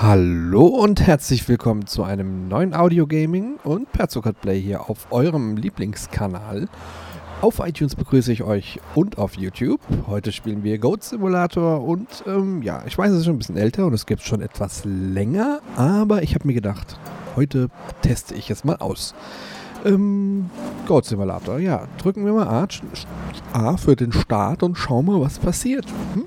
Hallo und herzlich willkommen zu einem neuen Audio Gaming und Perzokat Play hier auf eurem Lieblingskanal. Auf iTunes begrüße ich euch und auf YouTube. Heute spielen wir Goat Simulator und ähm, ja, ich weiß, es ist schon ein bisschen älter und es gibt schon etwas länger, aber ich habe mir gedacht, heute teste ich es mal aus. Ähm, Goat Simulator, ja, drücken wir mal A, A für den Start und schauen mal, was passiert. Hm?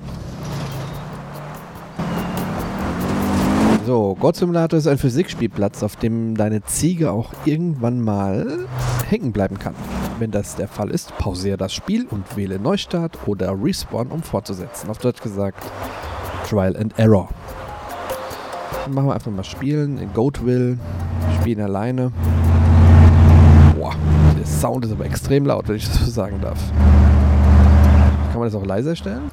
So, God Simulator ist ein Physikspielplatz, auf dem deine Ziege auch irgendwann mal hängen bleiben kann. Wenn das der Fall ist, pausiere das Spiel und wähle Neustart oder Respawn, um fortzusetzen. Auf Deutsch gesagt, Trial and Error. Dann machen wir einfach mal spielen. In Goatville. Spielen alleine. Boah, der Sound ist aber extrem laut, wenn ich das so sagen darf. Kann man das auch leiser stellen?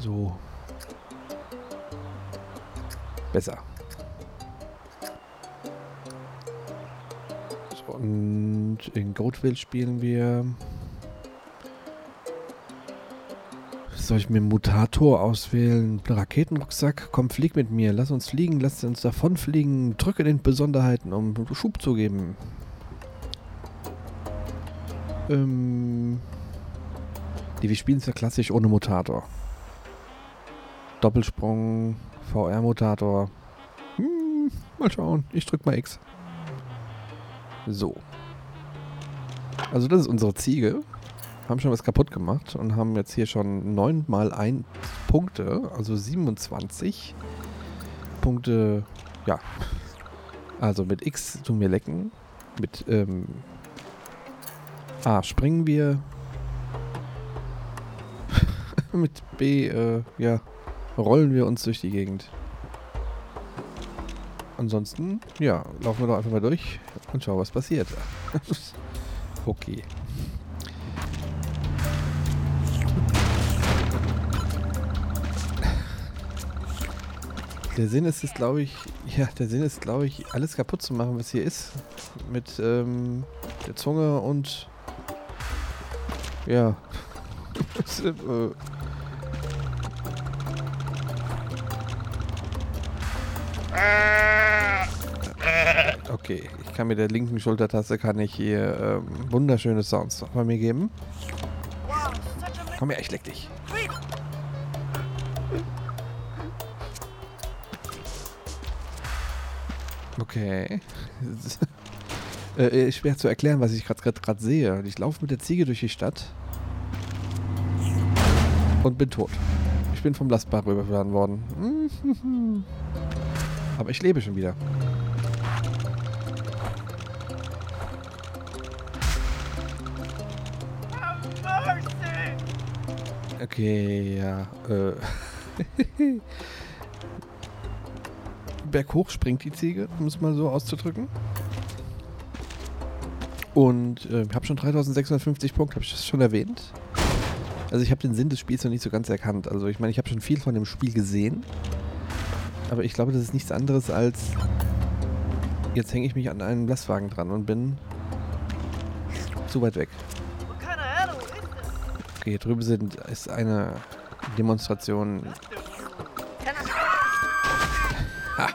So, besser. So, und in Goatville spielen wir. Soll ich mir Mutator auswählen? Raketenrucksack? Komm, flieg mit mir. Lass uns fliegen, lass uns davonfliegen. Drücke den Besonderheiten, um Schub zu geben. Ähm. Die, wir spielen es ja klassisch ohne Mutator. Doppelsprung, VR-Mutator. Hm, mal schauen. Ich drück mal X. So. Also das ist unsere Ziege. Haben schon was kaputt gemacht und haben jetzt hier schon 9 mal 1 Punkte, also 27 Punkte. Ja. Also mit X tun wir lecken. Mit ähm, A springen wir. mit B, äh, ja, rollen wir uns durch die Gegend. Ansonsten, ja, laufen wir doch einfach mal durch und schauen, was passiert. okay. Der Sinn ist es, glaube ich, ja, der Sinn ist, glaube ich, alles kaputt zu machen, was hier ist. Mit ähm, der Zunge und ja. Okay, ich kann mit der linken Schultertaste kann ich hier ähm, wunderschöne Sounds bei mir geben. Komm her, ich leck dich. Okay. äh, schwer zu erklären, was ich gerade sehe. Ich laufe mit der Ziege durch die Stadt und bin tot. Ich bin vom Lastbach rübergefahren worden. Aber ich lebe schon wieder. Okay, ja. Äh. Berghoch springt die Ziege, um es mal so auszudrücken. Und äh, ich habe schon 3650 Punkte, habe ich das schon erwähnt? Also ich habe den Sinn des Spiels noch nicht so ganz erkannt. Also ich meine, ich habe schon viel von dem Spiel gesehen. Aber ich glaube, das ist nichts anderes als... Jetzt hänge ich mich an einen Lastwagen dran und bin zu weit weg. Okay, hier drüben sind, ist eine Demonstration. Ha.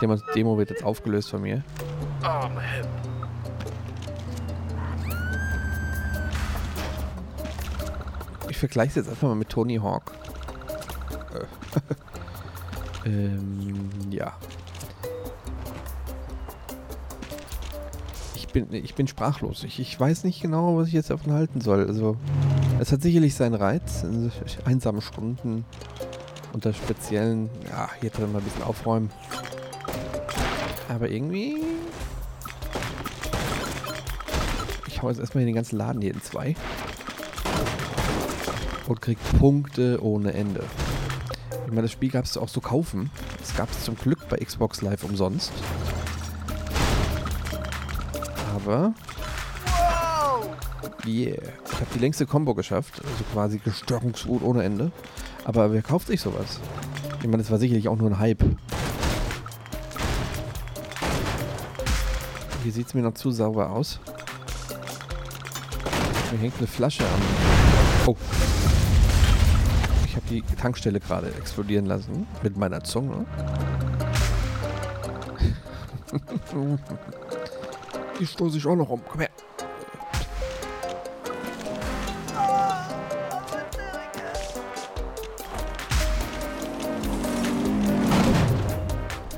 Demo, Demo wird jetzt aufgelöst von mir. Ich vergleiche es jetzt einfach mal mit Tony Hawk. Ähm, ja. Ich bin, ich bin sprachlos. Ich, ich weiß nicht genau, was ich jetzt davon halten soll. Also, es hat sicherlich seinen Reiz. Einsame Stunden unter speziellen, ja, hier drin mal ein bisschen aufräumen. Aber irgendwie. Ich hau jetzt erstmal den ganzen Laden hier in zwei. Und krieg Punkte ohne Ende. Ich meine, das Spiel gab es auch zu kaufen. Es gab es zum Glück bei Xbox Live umsonst. Aber. Yeah. Ich habe die längste Combo geschafft. Also quasi Gestörungswut ohne Ende. Aber wer kauft sich sowas? Ich meine, das war sicherlich auch nur ein Hype. Hier sieht es mir noch zu sauber aus. Mir hängt eine Flasche an. Oh die Tankstelle gerade explodieren lassen mit meiner Zunge. die stoße ich auch noch um. Komm her.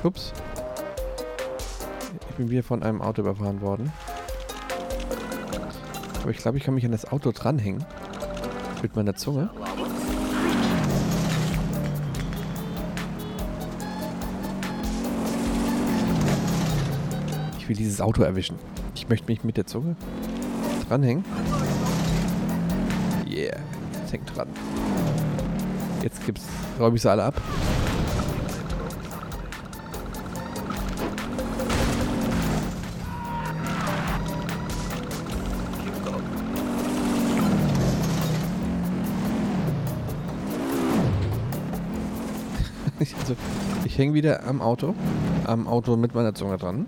Ups. Ich bin wieder von einem Auto überfahren worden. Aber ich glaube, ich kann mich an das Auto dranhängen. Mit meiner Zunge. Will dieses Auto erwischen. Ich möchte mich mit der Zunge dranhängen. Yeah, jetzt hängt dran. Jetzt gibt's, räume ich sie alle ab. also, ich hänge wieder am Auto. Am Auto mit meiner Zunge dran.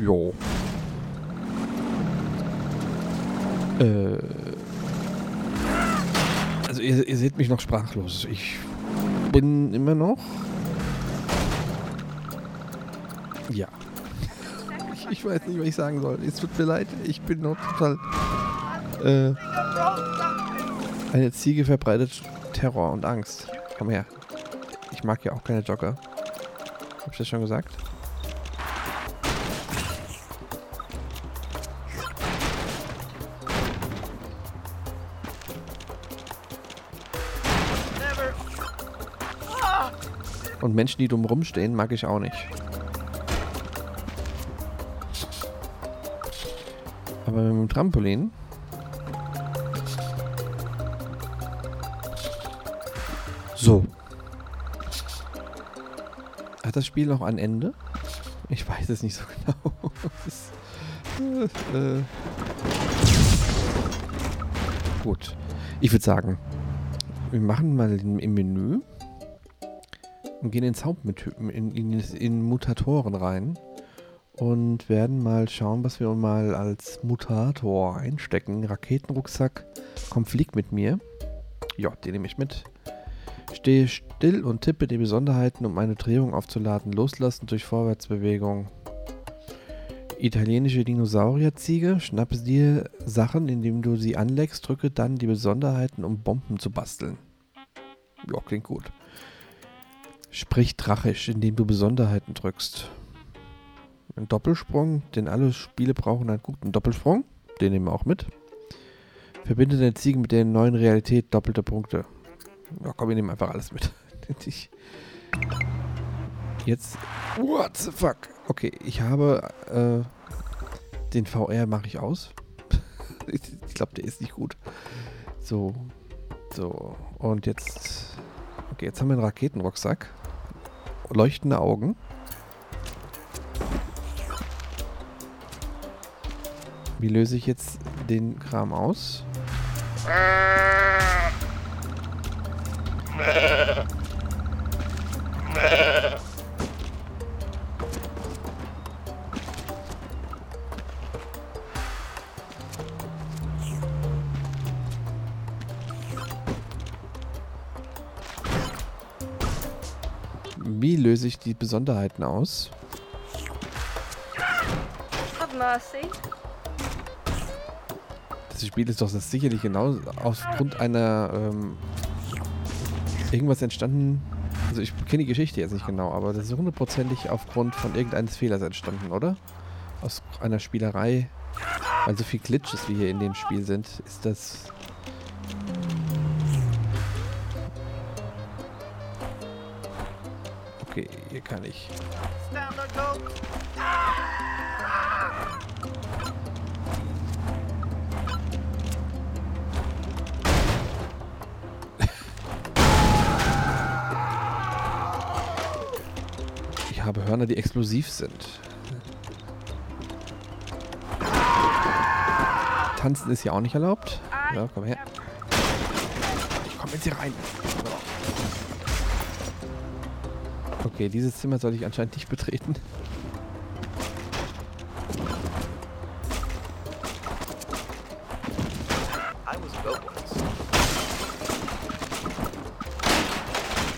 Jo. Äh. Also ihr, ihr seht mich noch sprachlos. Ich bin immer noch. Ja. Ich, ich weiß nicht, was ich sagen soll. Es tut mir leid. Ich bin noch total. Äh, eine Ziege verbreitet Terror und Angst. Komm her. Ich mag ja auch keine Jogger. Hab ich das schon gesagt? Und Menschen, die dumm rumstehen, mag ich auch nicht. Aber mit dem Trampolin So. Hat das Spiel noch ein Ende? Ich weiß es nicht so genau. ist, äh, äh. Gut. Ich würde sagen, wir machen mal im Menü und gehen ins Hauptmenü, in, in, in Mutatoren rein und werden mal schauen, was wir mal als Mutator einstecken. Raketenrucksack, komm, flieg mit mir. Ja, den nehme ich mit. Stehe still und tippe die Besonderheiten, um eine Drehung aufzuladen. Loslassen durch Vorwärtsbewegung. Italienische Dinosaurierziege. Schnappe dir Sachen, indem du sie anleckst. Drücke dann die Besonderheiten, um Bomben zu basteln. Ja, klingt gut. Sprich drachisch, indem du Besonderheiten drückst. Ein Doppelsprung, denn alle Spiele brauchen einen guten Doppelsprung. Den nehmen wir auch mit. Verbinde deine Ziegen mit der neuen Realität. Doppelte Punkte. Ja, komm, wir nehmen einfach alles mit. Jetzt. What the fuck? Okay, ich habe. Äh, den VR mache ich aus. ich glaube, der ist nicht gut. So. So. Und jetzt. Okay, jetzt haben wir einen Raketenrucksack. Leuchtende Augen. Wie löse ich jetzt den Kram aus? Wie löse ich die Besonderheiten aus? Das Spiel ist doch das sicherlich genau aufgrund einer ähm, irgendwas entstanden. Also ich kenne die Geschichte jetzt nicht genau, aber das ist hundertprozentig aufgrund von irgendeines Fehlers entstanden, oder? Aus einer Spielerei. Weil so viel Glitches wie hier in dem Spiel sind, ist das. Hier kann ich. Ich habe Hörner, die explosiv sind. Tanzen ist hier auch nicht erlaubt. Ja, komm her. Ich komme jetzt hier rein. Okay, dieses Zimmer soll ich anscheinend nicht betreten.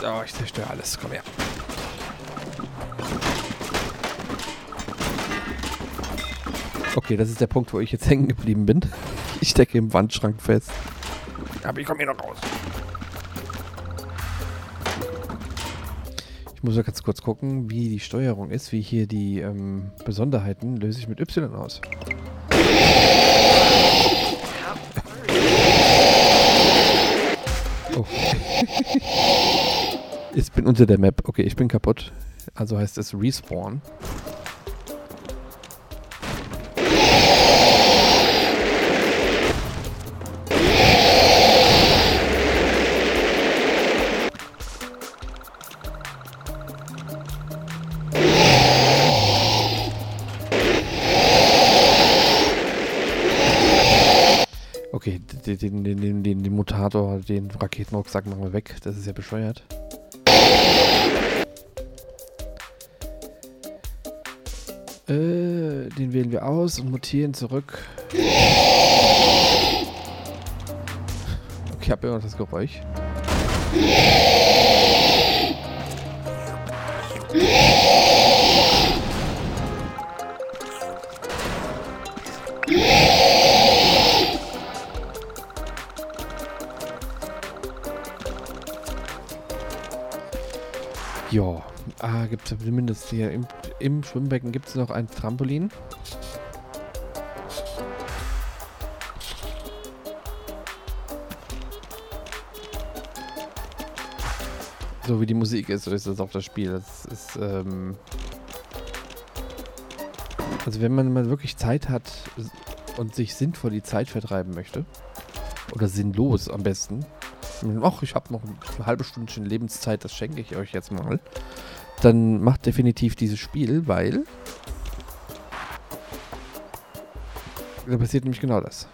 Oh, ich zerstöre alles. Komm her. Okay, das ist der Punkt, wo ich jetzt hängen geblieben bin. Ich stecke im Wandschrank fest. Aber ich komme hier noch raus. Ich muss ja ganz kurz gucken, wie die Steuerung ist, wie hier die ähm, Besonderheiten löse ich mit Y aus. Oh. ich bin unter der Map. Okay, ich bin kaputt. Also heißt es Respawn. Den Raketenrucksack machen wir weg. Das ist ja bescheuert. Äh, den wählen wir aus und mutieren zurück. Okay, habe immer noch das Geräusch. Ah, gibt es zumindest hier im, im Schwimmbecken gibt es noch ein Trampolin. So wie die Musik ist, so ist das auch das Spiel. Das ist, ähm also wenn man mal wirklich Zeit hat und sich sinnvoll die Zeit vertreiben möchte, oder sinnlos am besten, ach, ich habe noch eine halbe Stündchen Lebenszeit, das schenke ich euch jetzt mal, dann macht definitiv dieses Spiel, weil da passiert nämlich genau das.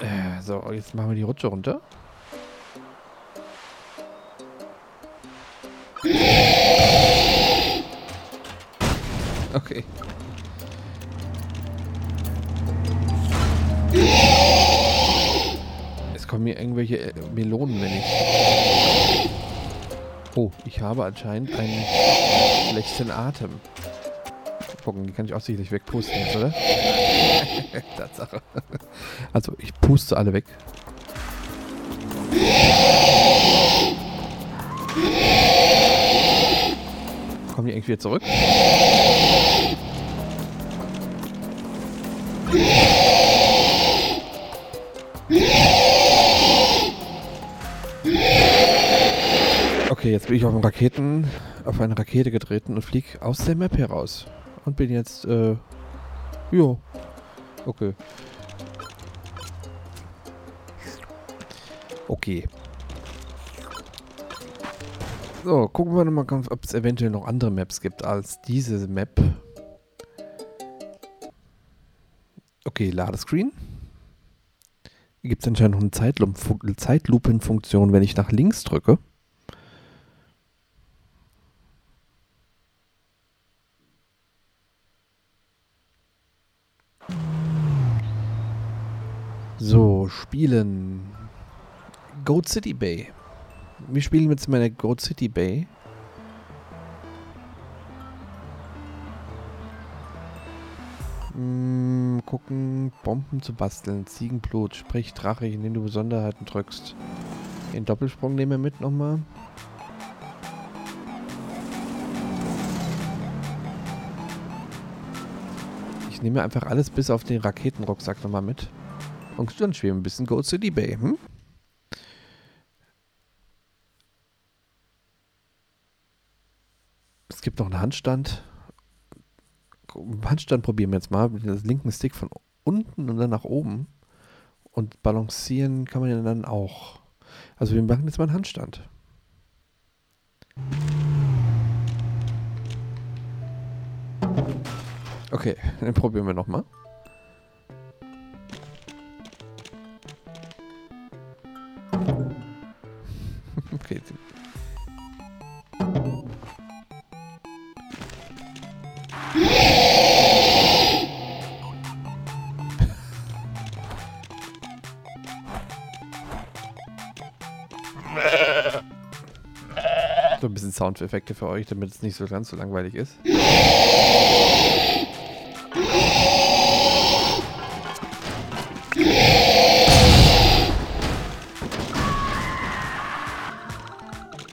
Äh, so, jetzt machen wir die Rutsche runter. Okay. Mir irgendwelche äh, Melonen, wenn ich... Oh, ich habe anscheinend einen schlechten Atem. Gucken, die kann ich auch sicherlich wegpusten oder? Tatsache. Also, ich puste alle weg. Kommen die irgendwie zurück? Okay, jetzt bin ich auf, einen Raketen, auf eine Rakete getreten und fliege aus der Map heraus. Und bin jetzt, äh, jo. Okay. Okay. So, gucken wir mal, ob es eventuell noch andere Maps gibt als diese Map. Okay, Ladescreen. Hier gibt es anscheinend noch eine Zeitlupenfunktion, wenn ich nach links drücke. So, spielen. Goat City Bay. Wir spielen jetzt meine Goat City Bay. Mm, gucken, Bomben zu basteln, Ziegenblut, sprich Drache, indem du Besonderheiten drückst. Den Doppelsprung nehmen wir mit nochmal. Ich nehme einfach alles bis auf den Raketenrucksack nochmal mit. Und dann schweben wir ein bisschen Go City Bay, hm? Es gibt noch einen Handstand. Handstand probieren wir jetzt mal. Mit dem linken Stick von unten und dann nach oben. Und balancieren kann man ja dann auch. Also wir machen jetzt mal einen Handstand. Okay, dann probieren wir nochmal. okay. So ein bisschen Soundeffekte für euch, damit es nicht so ganz so langweilig ist.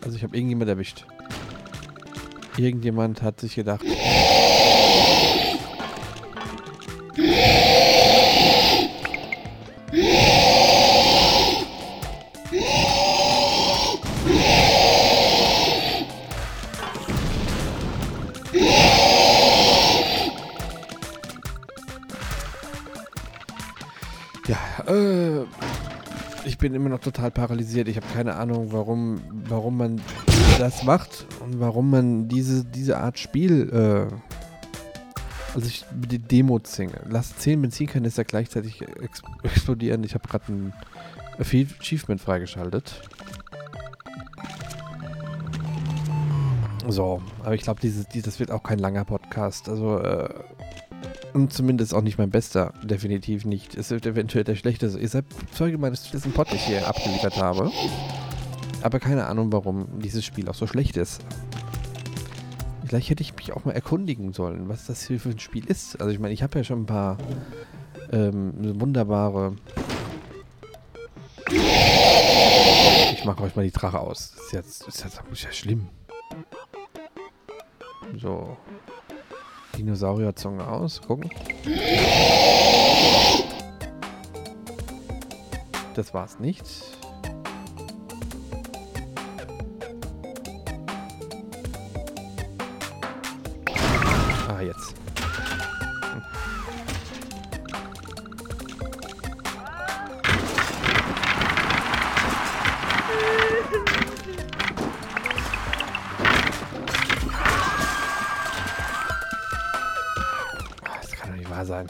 Also ich habe irgendjemand erwischt. Irgendjemand hat sich gedacht. Bin immer noch total paralysiert. Ich habe keine Ahnung, warum, warum man das macht und warum man diese, diese Art Spiel, äh, also ich die Demo singe. Lass 10 Benzinkanister gleichzeitig ex explodieren. Ich habe gerade ein Achievement freigeschaltet. So, aber ich glaube, dieses, das wird auch kein langer Podcast. Also, äh, und zumindest auch nicht mein bester. Definitiv nicht. Es wird eventuell der schlechteste. Ihr seid Zeuge meines Pod, den ich hier abgeliefert habe. Aber keine Ahnung, warum dieses Spiel auch so schlecht ist. Vielleicht hätte ich mich auch mal erkundigen sollen, was das hier für ein Spiel ist. Also ich meine, ich habe ja schon ein paar ähm, wunderbare... Ich mache euch mal die Drache aus. Das ist jetzt, das ist jetzt das ist ja schlimm. So. Dinosaurierzunge aus. Gucken. Das war's nicht. Ah, jetzt. Sein.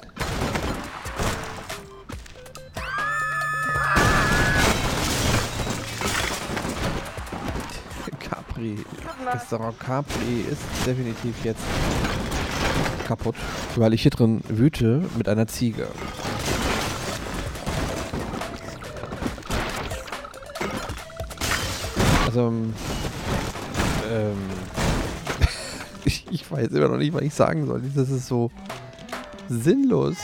Capri. Restaurant Capri ist definitiv jetzt kaputt, weil ich hier drin wüte mit einer Ziege. Also, ähm, ähm, ich, ich weiß immer noch nicht, was ich sagen soll. Das ist so sinnlos.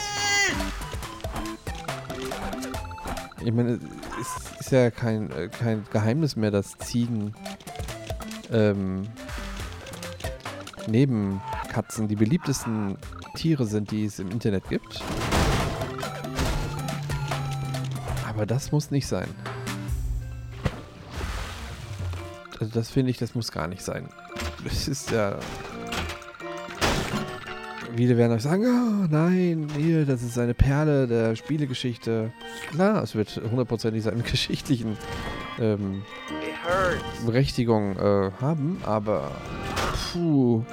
Ich meine, es ist ja kein, äh, kein Geheimnis mehr, dass Ziegen ähm, neben Katzen die beliebtesten Tiere sind, die es im Internet gibt. Aber das muss nicht sein. Also das finde ich, das muss gar nicht sein. Das ist ja... Viele werden euch sagen, oh nein, hier, das ist eine Perle der Spielegeschichte. Klar, es wird hundertprozentig seine geschichtlichen ähm, Berechtigung äh, haben, aber puh,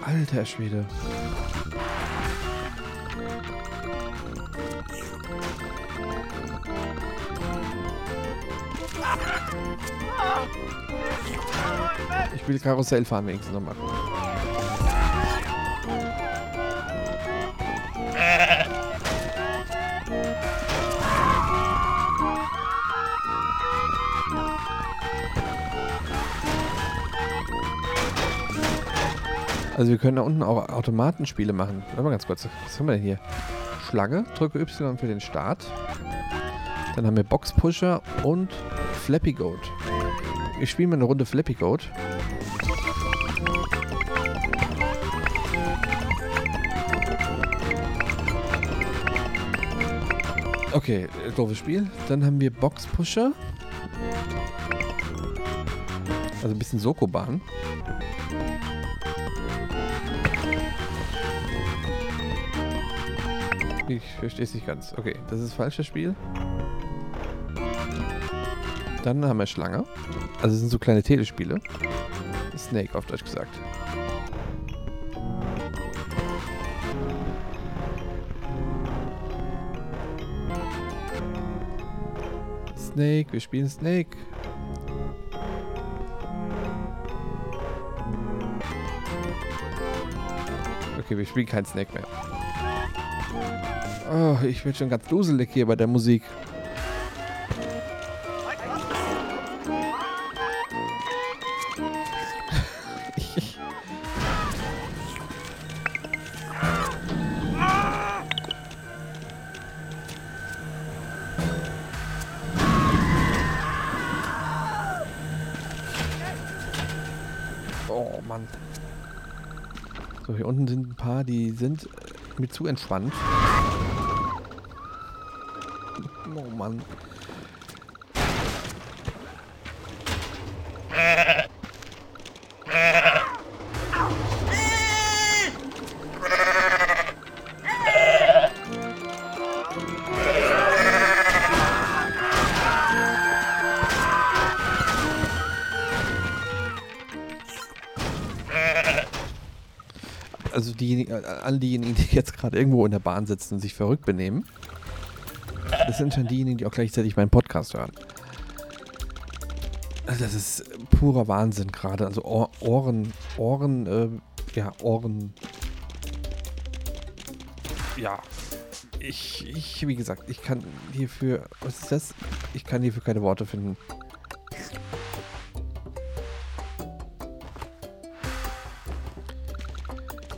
alter Schwede. Ich will Karussell fahren wenigstens nochmal. Also wir können da unten auch Automatenspiele machen. Warte mal ganz kurz. Was haben wir denn hier? Schlange, drücke Y für den Start. Dann haben wir Box Pusher und Flappy Goat. Ich spiele mal eine Runde Flappy Goat. Okay, doofes Spiel. Dann haben wir Box Pusher. Also ein bisschen Sokoban. Ich verstehe es nicht ganz. Okay, das ist falsches Spiel. Dann haben wir Schlange. Also es sind so kleine Telespiele. Snake auf Deutsch gesagt. Snake, wir spielen Snake. Okay, wir spielen kein Snake mehr. Oh, ich bin schon ganz duselig hier bei der Musik. Oh, so, hier unten sind ein paar, die sind mir zu entspannt. Oh Mann. also diejenigen, äh, alle diejenigen, die jetzt gerade irgendwo in der Bahn sitzen und sich verrückt benehmen, das sind schon diejenigen, die auch gleichzeitig meinen Podcast hören. Also das ist purer Wahnsinn gerade. Also Ohr, Ohren, Ohren, äh, ja, Ohren. Ja. Ich, ich, wie gesagt, ich kann hierfür, was ist das? Ich kann hierfür keine Worte finden.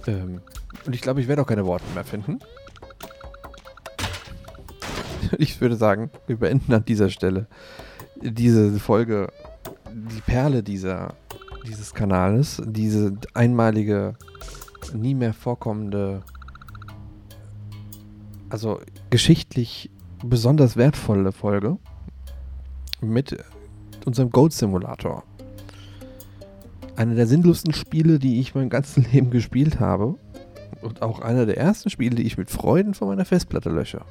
Ähm, und ich glaube, ich werde auch keine Worte mehr finden. Ich würde sagen, wir beenden an dieser Stelle diese Folge, die Perle dieser, dieses Kanales, diese einmalige, nie mehr vorkommende, also geschichtlich besonders wertvolle Folge mit unserem Gold Simulator einer der sinnlosen Spiele, die ich mein ganzes Leben gespielt habe. Und auch einer der ersten Spiele, die ich mit Freuden von meiner Festplatte lösche.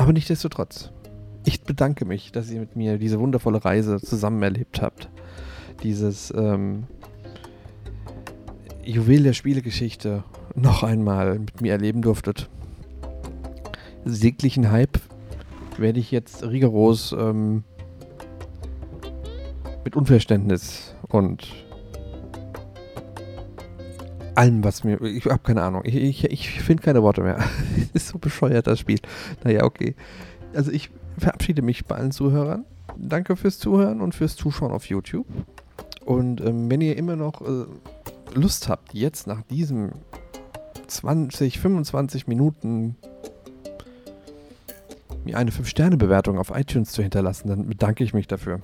Aber nichtsdestotrotz, ich bedanke mich, dass ihr mit mir diese wundervolle Reise zusammen erlebt habt. Dieses ähm, Juwel der Spielegeschichte noch einmal mit mir erleben durftet. Säglichen Hype werde ich jetzt rigoros ähm, mit Unverständnis und allem, was mir. Ich habe keine Ahnung. Ich, ich, ich finde keine Worte mehr. ist so bescheuert, das Spiel. Naja, okay. Also ich verabschiede mich bei allen Zuhörern. Danke fürs Zuhören und fürs Zuschauen auf YouTube. Und ähm, wenn ihr immer noch äh, Lust habt, jetzt nach diesem 20, 25 Minuten mir eine 5-Sterne-Bewertung auf iTunes zu hinterlassen, dann bedanke ich mich dafür.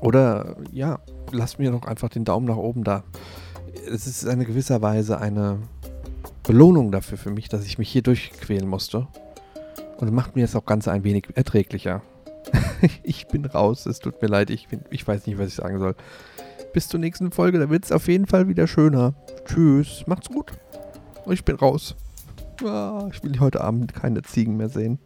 Oder ja, lasst mir doch einfach den Daumen nach oben da. Es ist in gewisser Weise eine Belohnung dafür für mich, dass ich mich hier durchquälen musste. Und macht mir es auch ganz ein wenig erträglicher. ich bin raus, es tut mir leid, ich, bin, ich weiß nicht, was ich sagen soll. Bis zur nächsten Folge, da wird es auf jeden Fall wieder schöner. Tschüss, macht's gut. Ich bin raus. Ah, ich will heute Abend keine Ziegen mehr sehen.